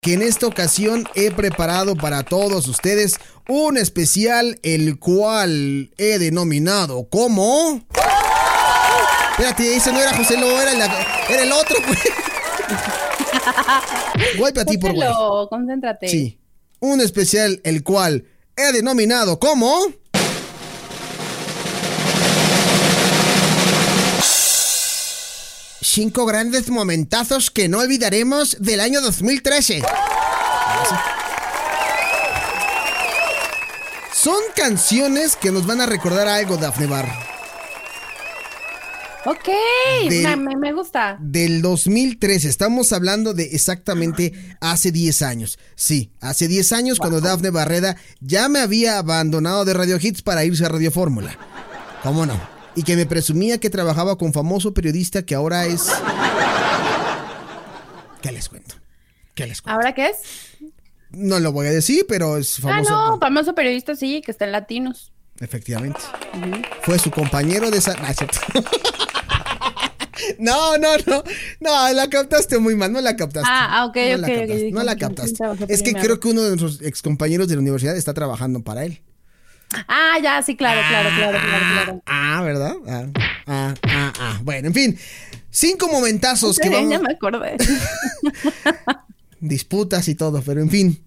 que en esta ocasión he preparado para todos ustedes un especial el cual he denominado como... Espérate, ese no era José Lo, era, era el otro, pues. Golpe a ti por güey. concéntrate. Sí. Un especial el cual he denominado como... cinco grandes momentazos que no olvidaremos del año 2013. Son canciones que nos van a recordar algo, Daphne Bar. Ok, me, gusta. Del 2013, estamos hablando de exactamente hace 10 años. Sí, hace 10 años cuando Daphne Barreda ya me había abandonado de Radio Hits para irse a Radio Fórmula. ¿Cómo no? Y que me presumía que trabajaba con famoso periodista que ahora es... ¿Qué les cuento? ¿Qué les cuento? ¿Ahora qué es? No lo voy a decir, pero es famoso. Ah, no, famoso periodista sí, que está en Latinos. Efectivamente. Fue su compañero de esa... No, no, no. No, la captaste muy mal, no la captaste. Ah, ah ok, no ok. La captaste, no la captaste. Es que creo que uno de nuestros excompañeros de la universidad está trabajando para él. Ah, ya, sí, claro, claro, claro, claro, claro. Ah, ¿verdad? Ah, ah, ah, ah. Bueno, en fin. Cinco momentazos que vamos... Ya me acordé. Disputas y todo, pero en fin.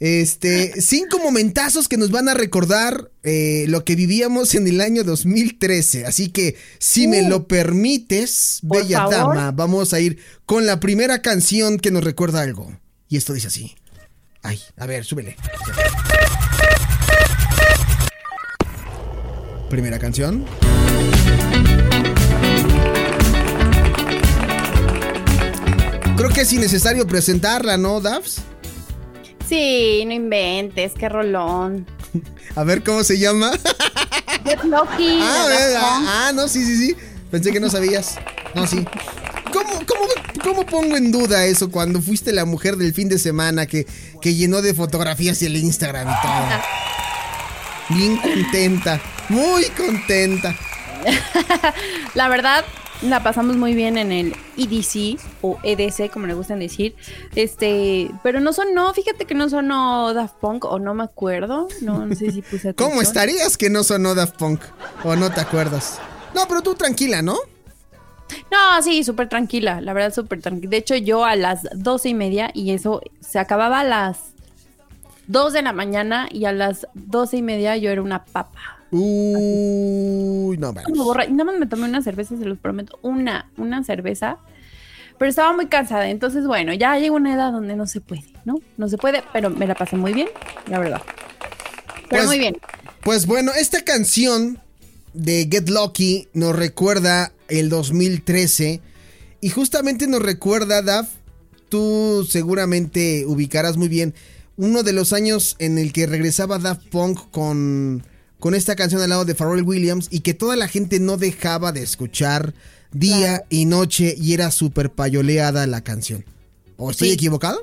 Este, cinco momentazos que nos van a recordar eh, lo que vivíamos en el año 2013. Así que, si me uh. lo permites, bella dama, vamos a ir con la primera canción que nos recuerda algo. Y esto dice así. Ay, a ver, súbele. Primera canción. Creo que es innecesario presentarla, ¿no, Davs? Sí, no inventes, qué rolón. A ver cómo se llama. Get Lucky. Ah, ah, no, sí, sí, sí. Pensé que no sabías. No, sí. ¿Cómo, cómo, cómo pongo en duda eso cuando fuiste la mujer del fin de semana que, que llenó de fotografías el Instagram y todo? Bien contenta, muy contenta. la verdad, la pasamos muy bien en el EDC o EDC, como le gustan decir. Este, pero no sonó, fíjate que no sonó Daft Punk o no me acuerdo. No, no sé si puse ¿Cómo estarías que no sonó Daft Punk? O no te acuerdas. No, pero tú tranquila, ¿no? No, sí, súper tranquila, la verdad, súper tranquila. De hecho, yo a las doce y media y eso se acababa a las 2 de la mañana y a las doce y media yo era una papa. Uy, no Y nada más me tomé una cerveza, se los prometo. Una, una cerveza. Pero estaba muy cansada. Entonces, bueno, ya llegó una edad donde no se puede, ¿no? No se puede, pero me la pasé muy bien, la verdad. Pero pues, muy bien. Pues bueno, esta canción de Get Lucky nos recuerda el 2013. Y justamente nos recuerda, Daf, tú seguramente ubicarás muy bien uno de los años en el que regresaba Daft Punk con, con esta canción al lado de Pharrell Williams y que toda la gente no dejaba de escuchar día y noche y era súper payoleada la canción. ¿O estoy equivocado?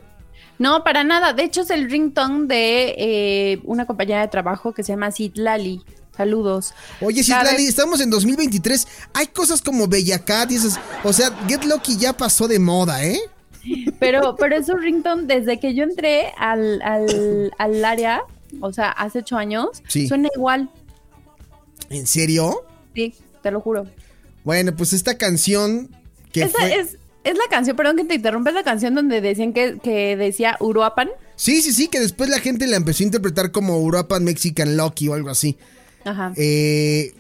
No, para nada. De hecho, es el ringtone de eh, una compañera de trabajo que se llama Lali. Saludos. Oye, Lali, estamos en 2023. Hay cosas como Bella Cat y esas. O sea, Get Lucky ya pasó de moda, ¿eh? Pero, pero es un ringtone desde que yo entré al, área, o sea, hace ocho años, suena igual. ¿En serio? Sí, te lo juro. Bueno, pues esta canción que es, es la canción, perdón que te interrumpa, es la canción donde decían que, que decía Uruapan. Sí, sí, sí, que después la gente la empezó a interpretar como Uruapan Mexican Lucky o algo así. Ajá. Eh,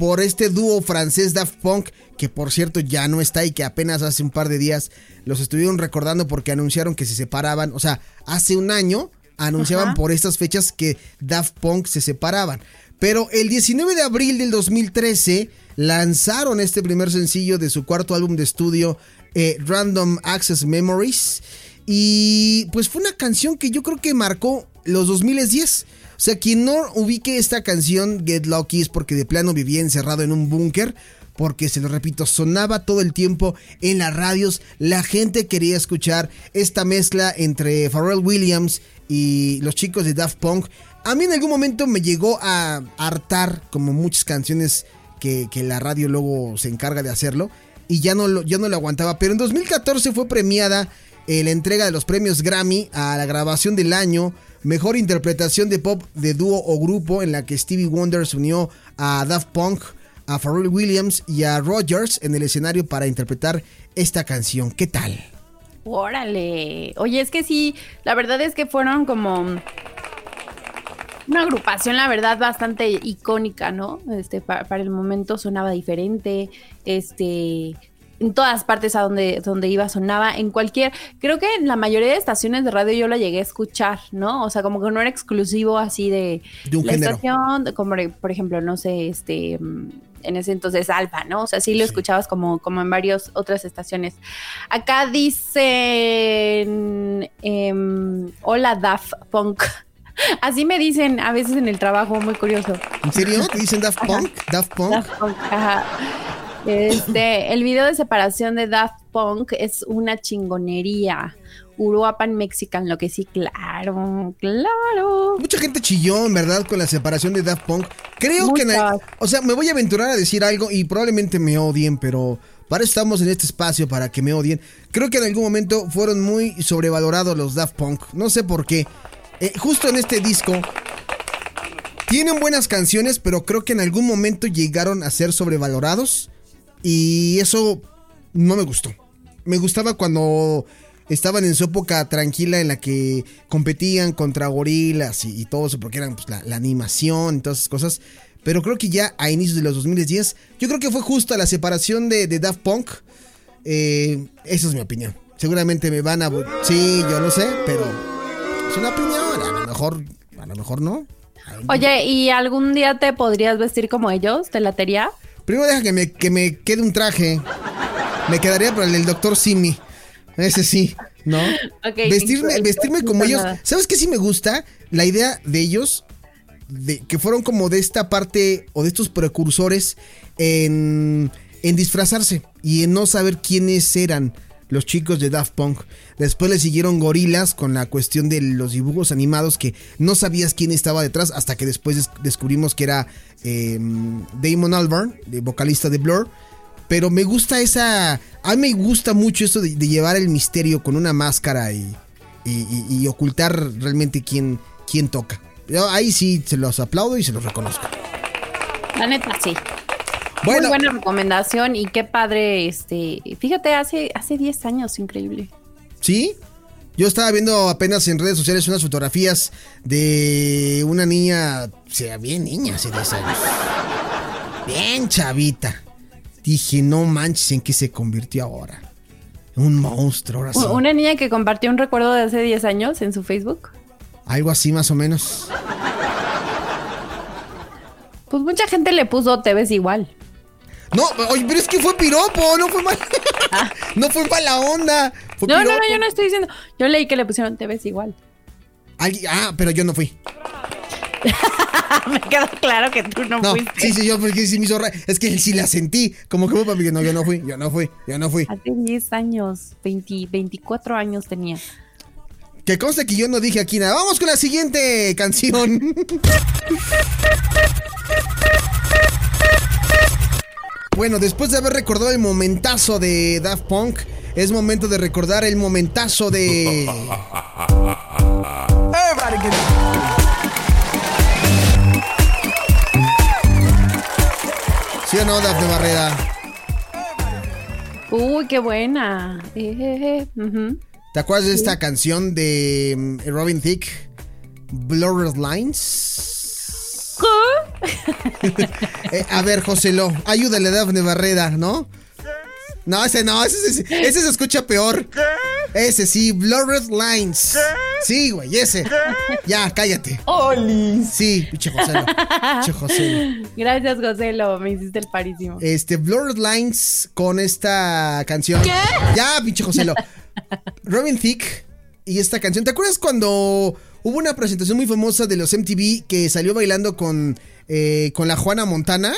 por este dúo francés Daft Punk, que por cierto ya no está y que apenas hace un par de días los estuvieron recordando porque anunciaron que se separaban. O sea, hace un año anunciaban por estas fechas que Daft Punk se separaban. Pero el 19 de abril del 2013 lanzaron este primer sencillo de su cuarto álbum de estudio, eh, Random Access Memories. Y pues fue una canción que yo creo que marcó los 2010. O sea, quien no ubique esta canción, Get Lucky, es porque de plano vivía encerrado en un búnker. Porque, se lo repito, sonaba todo el tiempo en las radios. La gente quería escuchar esta mezcla entre Pharrell Williams y los chicos de Daft Punk. A mí en algún momento me llegó a hartar, como muchas canciones que, la radio luego se encarga de hacerlo. Y ya no, ya no lo aguantaba. Pero en 2014 fue premiada eh, la entrega de los premios Grammy a la grabación del año. Mejor interpretación de pop de dúo o grupo en la que Stevie Wonder se unió a Daft Punk, a Pharrell Williams y a Rogers en el escenario para interpretar esta canción. ¿Qué tal? Órale. Oye, es que sí, la verdad es que fueron como una agrupación, la verdad, bastante icónica, ¿no? Este, para, para, el momento sonaba diferente, este, en todas partes a donde, donde iba sonaba, en cualquier, creo que en la mayoría de estaciones de radio yo la llegué a escuchar, ¿no? O sea, como que no era exclusivo así de, de un la género. estación, como por ejemplo, no sé, este en ese entonces Alfa, ¿no? O sea, sí lo Sí. escuchabas como, como en varias otras estaciones. Acá dicen, em, hola Daft Punk. Así me dicen a veces en el trabajo, muy curioso. ¿En serio? ¿Te dicen Daft Punk? Daft Punk. Daft Punk, ajá. Este, el video de separación de Daft Punk es una chingonería. Uruapan Mexican, lo que sí, claro, claro. Mucha gente chilló, en verdad, con la separación de Daft Punk. Creo que... o sea, me voy a aventurar a decir algo y probablemente me odien, pero para eso estamos en este espacio, para que me odien. Creo que en algún momento fueron muy sobrevalorados los Daft Punk. No sé por qué. Eh, justo en este disco... Tienen buenas canciones, pero creo que en algún momento llegaron a ser sobrevalorados. Y eso no me gustó. Me gustaba cuando estaban en su época tranquila en la que competían contra gorilas y, todo eso, porque eran pues, la, animación y todas esas cosas. Pero creo que ya a inicios de los 2010, yo creo que fue justa la separación de, de Daft Punk. Eh, esa es mi opinión. Seguramente me van a... Sí, yo lo sé, pero es una opinión. A lo mejor, a lo mejor no. Oye, ¿y algún día te podrías vestir como ellos? ¿Te latería? Primero deja que me, que me quede un traje. Me quedaría para el del doctor Simi. Ese sí, ¿no? Vestirme, vestirme como ellos. nada. ¿Sabes qué sí me gusta? La idea de ellos, de, que fueron como de esta parte o de estos precursores en, en disfrazarse y en no saber quiénes eran los chicos de Daft Punk. Después le siguieron gorilas con la cuestión de los dibujos animados que no sabías quién estaba detrás hasta que después des- descubrimos que era eh, Damon Albarn, vocalista de Blur. Pero me gusta esa... A mí me gusta mucho esto de, llevar el misterio con una máscara y- y ocultar realmente quién, quién toca. Yo ahí sí se los aplaudo y se los reconozco. La neta, sí. Bueno, Muy buena recomendación y qué padre, este, fíjate, hace, hace 10 años, increíble. ¿sí? Yo estaba viendo apenas en redes sociales unas fotografías de una niña, o sea, bien niña, hace 10 años. Bien chavita. Dije, no manches, ¿en qué se convirtió ahora? Un monstruo, ahora sí. Una niña que compartió un recuerdo de hace 10 años en su Facebook. Algo así más o menos. Pues mucha gente le puso te ves igual. No, oye, pero es que fue piropo, no fue mal. no fue mala onda. Fue No, no, no, yo no estoy diciendo. Yo leí que le pusieron te ves igual. Ah, pero yo no fui. Me quedó claro que tú no, No, fuiste. sí, sí, yo porque sí me hizo ra- Es que sí la sentí. Como que papi, que no, yo no fui, yo no fui, yo no fui. Hace 10 años, 20, 24 años tenía. Que conste que yo no dije aquí nada. Vamos con la siguiente canción. bueno, después de haber recordado el momentazo de Daft Punk, es momento de recordar el momentazo de. ¿Sí o no, Daft de Barrera? Uy, qué buena. Eh, eh, eh. ¿Te acuerdas de esta canción de mm, Robin Thicke? Blurred Lines. Eh, a ver, Joselo, ayúdale a Dafne Barrera, ¿no? No, ese no, ese, ese- ese se escucha peor. Ese sí, Blurred Lines. Sí, güey, ese. Ya, cállate. ¡Oli! Sí, pinche Joselo. Pinche Joselo. Gracias, Joselo. Me hiciste el parísimo. Este, Blurred Lines con esta canción. ¿Qué? Ya, pinche Joselo. Robin Thicke y esta canción. ¿Te acuerdas cuando hubo una presentación muy famosa de los MTV que salió bailando con, eh, con la Juana Montana?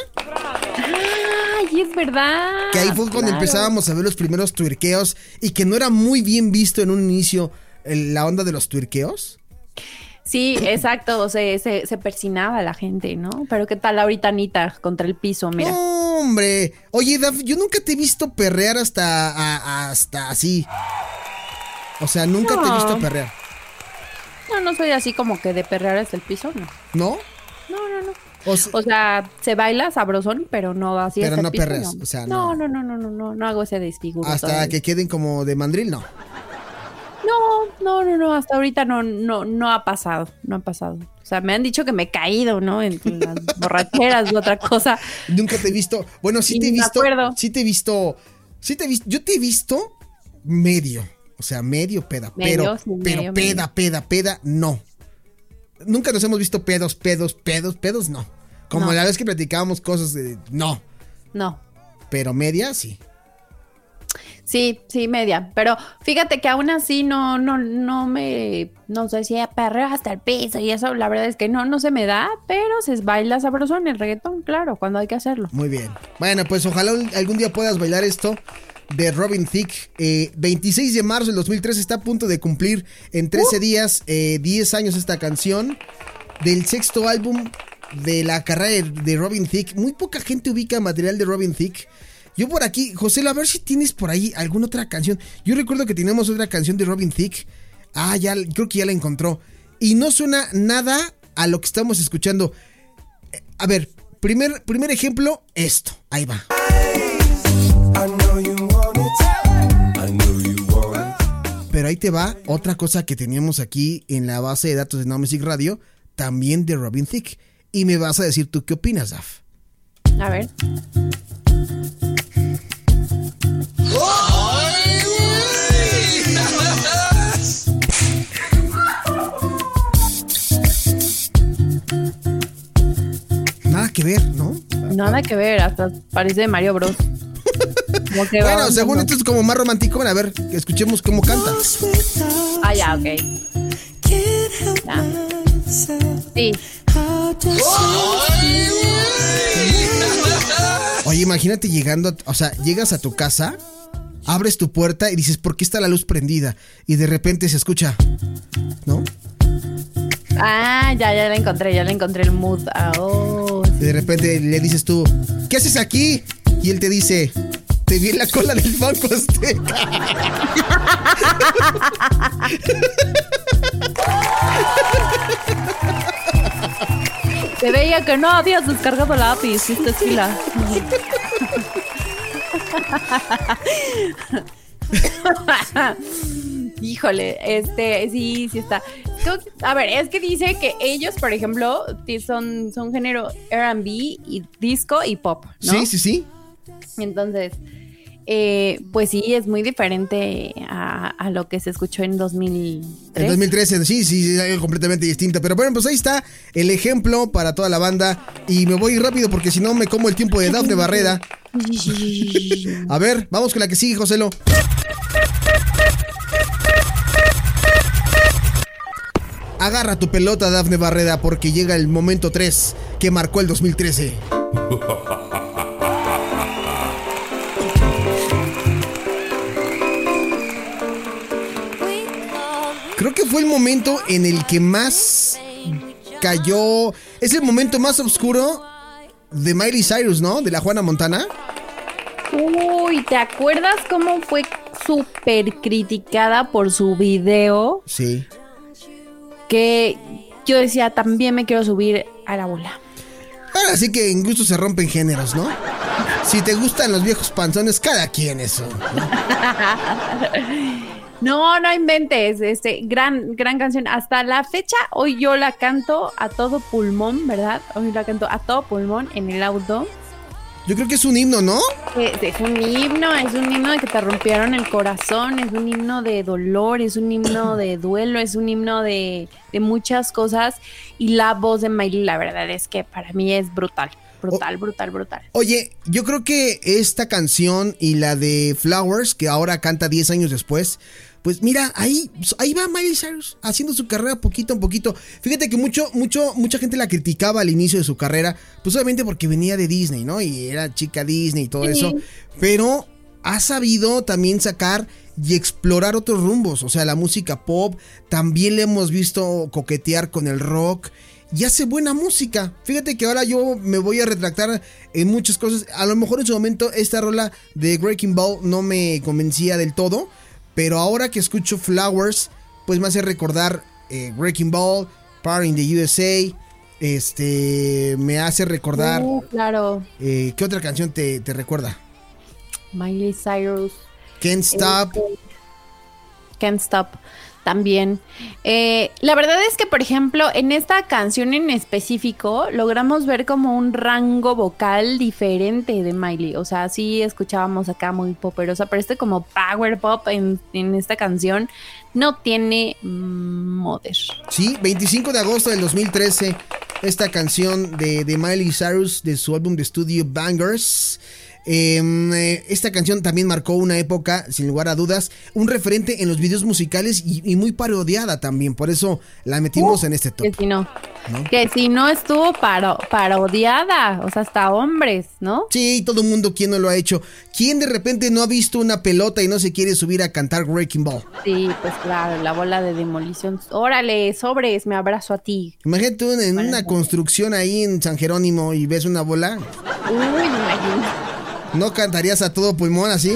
Ay, es verdad. Que ahí fue cuando Claro. empezábamos a ver los primeros tuerqueos y que no era muy bien visto en un inicio el- la onda de los tuerqueos. Sí, exacto. Se, se, se persinaba la gente, ¿no? Pero ¿qué tal ahorita Anita contra el piso? Mira. Hombre. Oye, Daf, yo nunca te he visto perrear hasta, a- hasta así. O sea, nunca te he visto perrear. No, no soy así como que de perrear hasta el piso, no. ¿No? No, no, no. O se- O sea, se baila sabrosón, pero no así Pero no perreas, no. o sea, no. no. No, no, no, no, no, hago ese desfiguro. hasta todavía. que queden como de mandril, no. No, no, no, no, hasta ahorita no, no, no ha pasado, no ha pasado. O sea, me han dicho que me he caído, ¿no? En las borracheras otra cosa. Nunca te he visto. Bueno, sí Y te he visto. acuerdo. Sí te he visto. Sí te he visto. Yo te he visto medio. O sea, medio peda. Medio, pero, sí, pero medio, peda, medio. peda, peda, no. Nunca nos hemos visto pedos, pedos, pedos, pedos, no. Como No. la vez que platicábamos cosas de. No. No. Pero media, sí. Sí, sí, media. Pero fíjate que aún así no, no, no me, no sé si perreo hasta el piso y eso, la verdad es que no, no se me da, pero se baila sabroso en el reggaetón, claro, cuando hay que hacerlo. Muy bien. Bueno, pues ojalá algún día puedas bailar esto de Robin Thicke. Eh, 26 de marzo del 2003 está a punto de cumplir en 13 días eh, 10 años esta canción del sexto álbum de la carrera de, de Robin Thicke. Muy poca gente ubica material de Robin Thicke. Yo por aquí, José, a ver si tienes por ahí alguna otra canción. Yo recuerdo que teníamos otra canción de Robin Thicke. Ah, ya, creo que ya la encontró. Y no suena nada a lo que estamos escuchando. Eh, A ver, primer, primer ejemplo, esto. Ahí va. Pero ahí te va otra cosa que teníamos aquí en la base de datos de No Music Radio, también de Robin Thicke. Y me vas a decir tú qué opinas, Daf. A ver. Nada que ver, ¿no? Nada que ver, hasta parece de Mario Bros. Como que va Bueno, según esto es como más romántico. Bueno, a ver, escuchemos cómo canta. Ah, ya, ok. Ya. Sí. Oye, imagínate llegando, o sea, llegas a tu casa, abres tu puerta y dices, ¿por qué está la luz prendida? Y de repente se escucha, ¿no? Ah, ya, ya la encontré, ya la encontré el mood. Ah, oh, Y de repente le dices tú, ¿qué haces aquí? Y él te dice, te vi en la cola del Banco Azteca. Se veía que no habías descargado lápiz, esta es fila. Híjole, este, sí, sí está. A ver, es que dice que ellos, por ejemplo, son, son género RB y disco y pop, ¿no? Sí, sí, sí. Entonces, eh, pues sí, es muy diferente a, a lo que se escuchó en 2003. En 2013, sí, sí, es algo completamente distinto. Pero bueno, pues ahí está el ejemplo para toda la banda. Y me voy rápido porque si no me como el tiempo de Dafne Barreda. A ver, vamos con la que sigue, Joselo. Agarra tu pelota, Dafne Barreda, porque llega el momento 3 que marcó el 2013. Creo que fue el momento en el que más cayó. Es el momento más oscuro de Miley Cyrus, ¿no? De la Juana Montana. Uy, ¿te acuerdas cómo fue súper criticada por su video? Sí. Que yo decía, también me quiero subir a la bola. Ahora sí que en gusto se rompen géneros, ¿no? Si te gustan los viejos panzones, cada quien eso. ¿no? No, no inventes, este, gran, gran canción. Hasta la fecha, hoy yo la canto a todo pulmón, ¿verdad? Hoy la canto a todo pulmón en el auto. Yo creo que es un himno, ¿no? Eh, Es un himno, es un himno de que te rompieron el corazón, es un himno de dolor, es un himno de duelo, es un himno de, de muchas cosas. Y la voz de Miley, la verdad es que para mí es brutal, brutal, brutal, brutal. Oye, yo creo que esta canción y la de Flowers, que ahora canta 10 años después, pues mira, ahí, ahí va Miley Cyrus haciendo su carrera poquito a poquito. Fíjate que mucho, mucho, mucha gente la criticaba al inicio de su carrera, pues obviamente porque venía de Disney, ¿no? Y era chica Disney y todo eso. Pero ha sabido también sacar y explorar otros rumbos. O sea, la música pop, también le hemos visto coquetear con el rock. Y hace buena música. Fíjate que ahora yo me voy a retractar en muchas cosas. A lo mejor en su momento esta rola de Breaking Ball no me convencía del todo. Pero ahora que escucho Flowers, pues me hace recordar eh, Breaking Ball, Party in the USA. Este me hace recordar. Uh, claro. Eh, ¿Qué otra canción te, te recuerda? Miley Cyrus. Can't Stop. Este, Can't Stop también. Eh, la verdad es que, por ejemplo, en esta canción en específico, logramos ver como un rango vocal diferente de Miley. O sea, sí escuchábamos acá muy poperosa, pero este como power pop en, en esta canción no tiene moder. Sí, 25 de agosto del 2013, esta canción de, de Miley Cyrus de su álbum de estudio Bangers. Em, eh, esta canción también marcó una época, sin lugar a dudas, un referente en los videos musicales y, muy parodiada también. Por eso la metimos Uh, en este top. Que si no, que si no estuvo paro- parodiada, o sea, hasta hombres, ¿no? Sí, todo el mundo, ¿quién no lo ha hecho? ¿Quién de repente no ha visto una pelota y no se quiere subir a cantar Breaking Ball? Sí, pues claro, la bola de demolición. Órale, sobres, me abrazo a ti. Imagínate tú en una construcción ahí en San Jerónimo y ves una bola. Uy, me imagino. ¿No cantarías a todo pulmón así?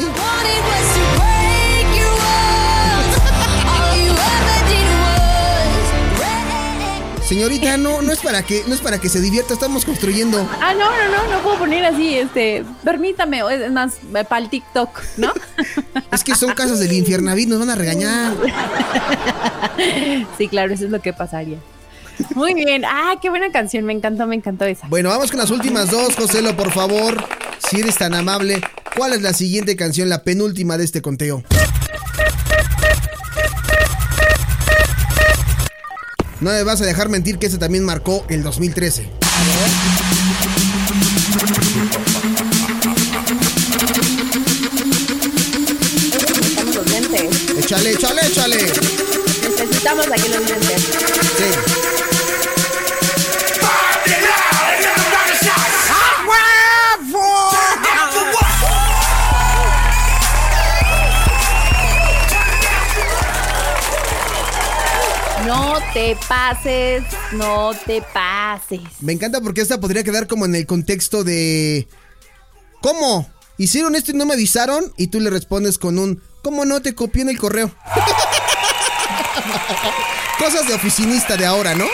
Señorita, no, no es para que, no es para que se divierta, estamos construyendo. Ah, no, no, no, no puedo poner así, este, permítame, es más, para el TikTok, ¿no? Es que son casas del infiernavit, nos van a regañar. sí, claro, eso es lo que pasaría. Muy bien, ah, qué buena canción, me encantó, me encantó esa. Bueno, vamos con las últimas dos, Joselo, por favor. Si eres tan amable, ¿cuál es la siguiente canción, la penúltima de este conteo? No me vas a dejar mentir que ese también marcó el 2013. Necesitamos los lentes. Échale, échale, échale. Necesitamos aquí los lentes. Sí. Te pases, no te pases. Me encanta porque esta podría quedar como en el contexto de... ¿Cómo? Hicieron esto y no me avisaron y tú le respondes con un... ¿Cómo no te copié en el correo? Cosas de oficinista de ahora, ¿no?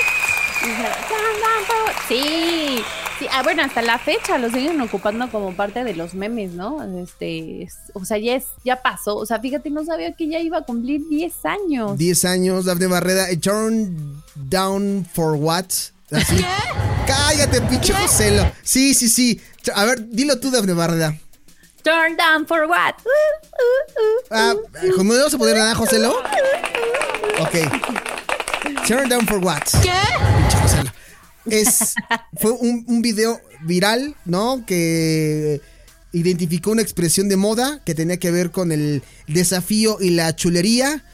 Sí, sí, ah, bueno, hasta la fecha lo siguen ocupando como parte de los memes, ¿no? Este, es- o sea, ya es, ya pasó. O sea, fíjate, no sabía que ya iba a cumplir 10 años. 10 años, Dafne Barreda. eh, Turn down for what? Así. Cállate, pinche Joselo. Sí, sí, sí. A ver, dilo tú, Dafne Barreda. Turn down for what? Uh, uh, uh, Ah, uh, ¿cómo no vas a poder nada, Joselo? uh. Ok. Turn down for what? ¿Qué? Es, fue un, un video viral, ¿no? Que identificó una expresión de moda que tenía que ver con el desafío y la chulería.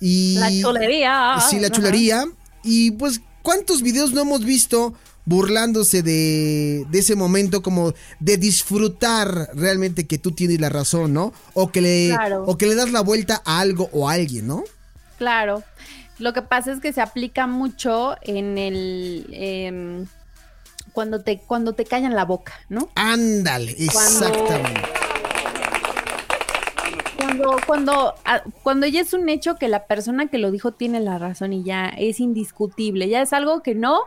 Y, La chulería. Sí, la Ajá. chulería. Y pues, ¿cuántos videos no hemos visto burlándose de, de ese momento como de disfrutar realmente que tú tienes la razón, ¿no? O que le, Claro. o que le das la vuelta a algo o a alguien, ¿no? Claro. Lo que pasa es que se aplica mucho en el em, cuando te cuando te callan la boca, ¿no? Ándale, exactamente. Cuando cuando ah, cuando ya es un hecho que la persona que lo dijo tiene la razón y ya es indiscutible, ya es algo que no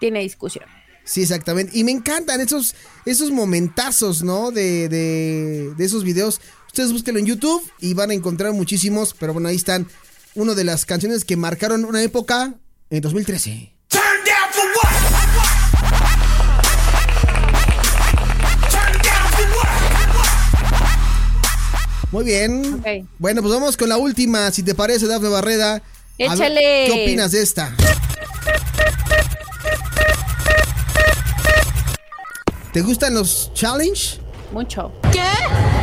tiene discusión. Sí, exactamente. Y me encantan esos, esos momentazos, ¿no? De, de, de esos videos. Ustedes búsquenlo en YouTube y van a encontrar muchísimos. Pero bueno, ahí están. Una de las canciones que marcaron una época en 2013. Turn down for what? Turn down for what? Muy bien. Bueno, pues vamos con la última, si te parece, Dafne Barreda. Ver, Échale. ¿Qué opinas de esta? ¿Te gustan los challenge? Mucho.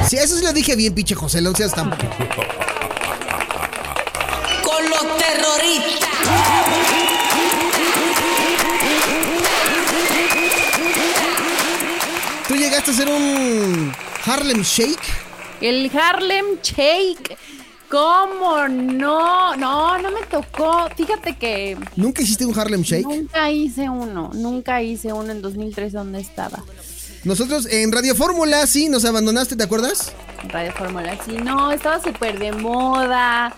Sí, eso sí lo dije bien, pinche José, no seas tan... ¿Llegaste a hacer un Harlem Shake? El Harlem Shake. ¿Cómo no? No, no me tocó. Fíjate que ¿Nunca hiciste un Harlem Shake? nunca hice uno. Nunca hice uno en 2003 donde estaba. Nosotros en Radio Fórmula, sí, nos abandonaste, ¿te acuerdas? Radio Fórmula. Sí, no, estaba súper de moda.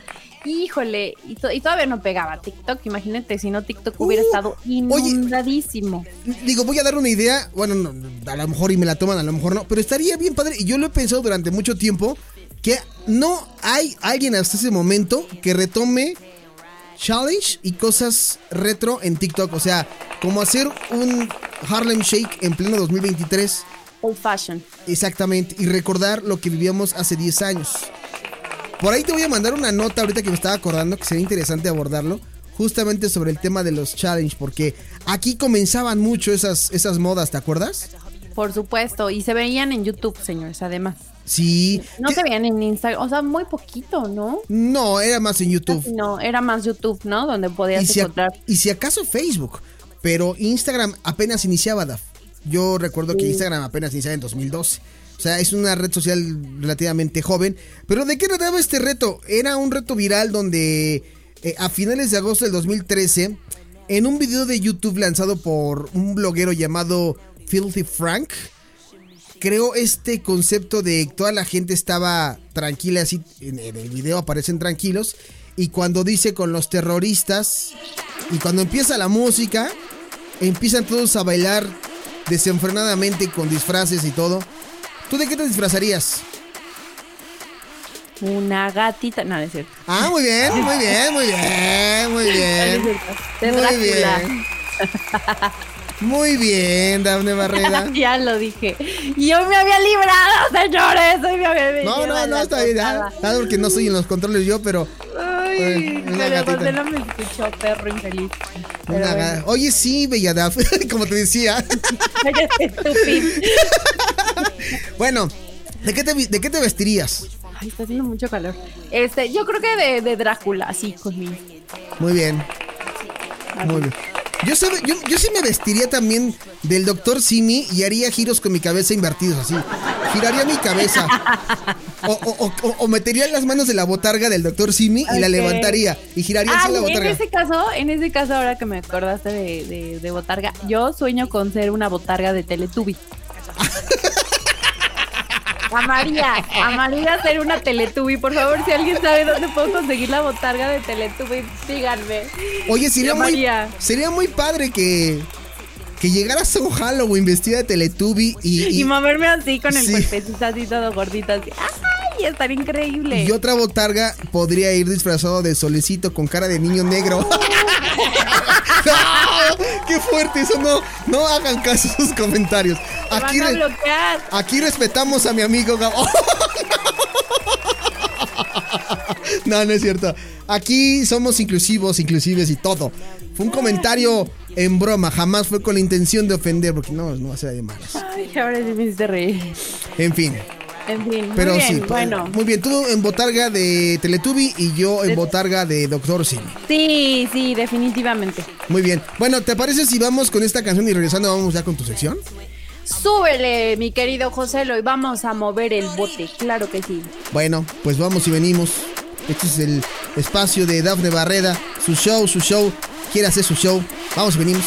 Híjole, y, to- y todavía no pegaba TikTok. Imagínate, si no TikTok hubiera Uh, estado oye. inundadísimo. Digo, voy a dar una idea. Bueno, no, a lo mejor y me la toman, a lo mejor no. Pero estaría bien padre. Y yo lo he pensado durante mucho tiempo. Que no hay alguien hasta ese momento que retome challenge y cosas retro en TikTok. O sea, como hacer un Harlem Shake en pleno 2023. Old fashion. Exactamente. Y recordar lo que vivíamos hace 10 años. Por ahí te voy a mandar una nota ahorita que me estaba acordando que sería interesante abordarlo. Justamente sobre el tema de los challenge. Porque aquí comenzaban mucho esas, esas modas, ¿te acuerdas? Por supuesto. Y se veían en YouTube, señores, además. Sí. No se veían en Instagram. O sea, muy poquito, ¿no? No, era más en YouTube. No, era más YouTube, ¿no? Donde podías Y si, a- encontrar. y si acaso Facebook. Pero Instagram apenas iniciaba, Daf. Yo recuerdo que Instagram apenas iniciaba en 2012. O sea, es una red social relativamente joven. Pero ¿de qué trataba este reto? Era un reto viral donde eh, a finales de agosto del 2013, en un video de YouTube lanzado por un bloguero llamado Filthy Frank, creó este concepto de toda la gente estaba tranquila, así en el video aparecen tranquilos, y cuando dice con los terroristas, y cuando empieza la música, empiezan todos a bailar desenfrenadamente con disfraces y todo. ¿Tú de qué te disfrazarías? Una gatita. No, no es cierto. Ah, muy bien, muy bien, muy bien, muy No, no es bien. Muy bien. Muy bien, Dafne Barrera. ya lo dije. Yo me había librado, señores. Hoy me No, no, no, está bien. ah, porque no estoy en los controles yo, pero Ay, una pero no me escuchó, perro infeliz. Una bueno. Oye, sí, Bella Daf, como te decía. Cállate, estúpido. Bueno, ¿de qué te, de qué te vestirías? Ay, está haciendo mucho calor. Este, yo creo que de, de Drácula, así conmigo. Muy bien, muy bien. Yo, sabe- yo, yo sí me vestiría también del doctor Simi y haría giros con mi cabeza invertidos así. Giraría mi cabeza. O, o- o- o- o metería las manos de la botarga del doctor Simi y la levantaría. Y giraría así Ay, la en botarga. ese caso, en ese caso, ahora que me acordaste de, de, de botarga, yo sueño con ser una botarga de Teletubby. Amaría, amaría ser una Teletubby. Por favor, si alguien sabe dónde puedo conseguir la botarga de Teletubby, díganme. Oye, sería muy, María. sería muy padre que, que llegaras a un Halloween vestida de Teletubby y, Y, moverme así con el Sí. cuerpecito así todo gordito así. ¡Ay! Estaría increíble. Y otra botarga podría ir disfrazado de solecito con cara de niño negro. ¡No! ¡Qué fuerte! Eso no, no hagan caso a sus comentarios. Te Aquí, van a bloquear. aquí respetamos a mi amigo Gabo. No, no es cierto. Aquí somos inclusivos, inclusives y todo. Fue un comentario en broma, jamás fue con la intención de ofender, porque no, no va a ser de malas. Ay, ahora sí me hiciste reír. En fin. En fin, Pero muy bien, sí, bueno. muy bien. Tú en botarga de Teletubby y yo en botarga de Doctor Simi. Sí, sí, definitivamente. Muy bien. Bueno, ¿te parece si vamos con esta canción y regresando vamos ya con tu sección? Súbele, mi querido José, y vamos a mover el bote, claro que sí. Bueno, pues vamos y venimos. Este es el espacio de Dafne Barreda. Su show, su show. Quiere hacer su show. Vamos y venimos.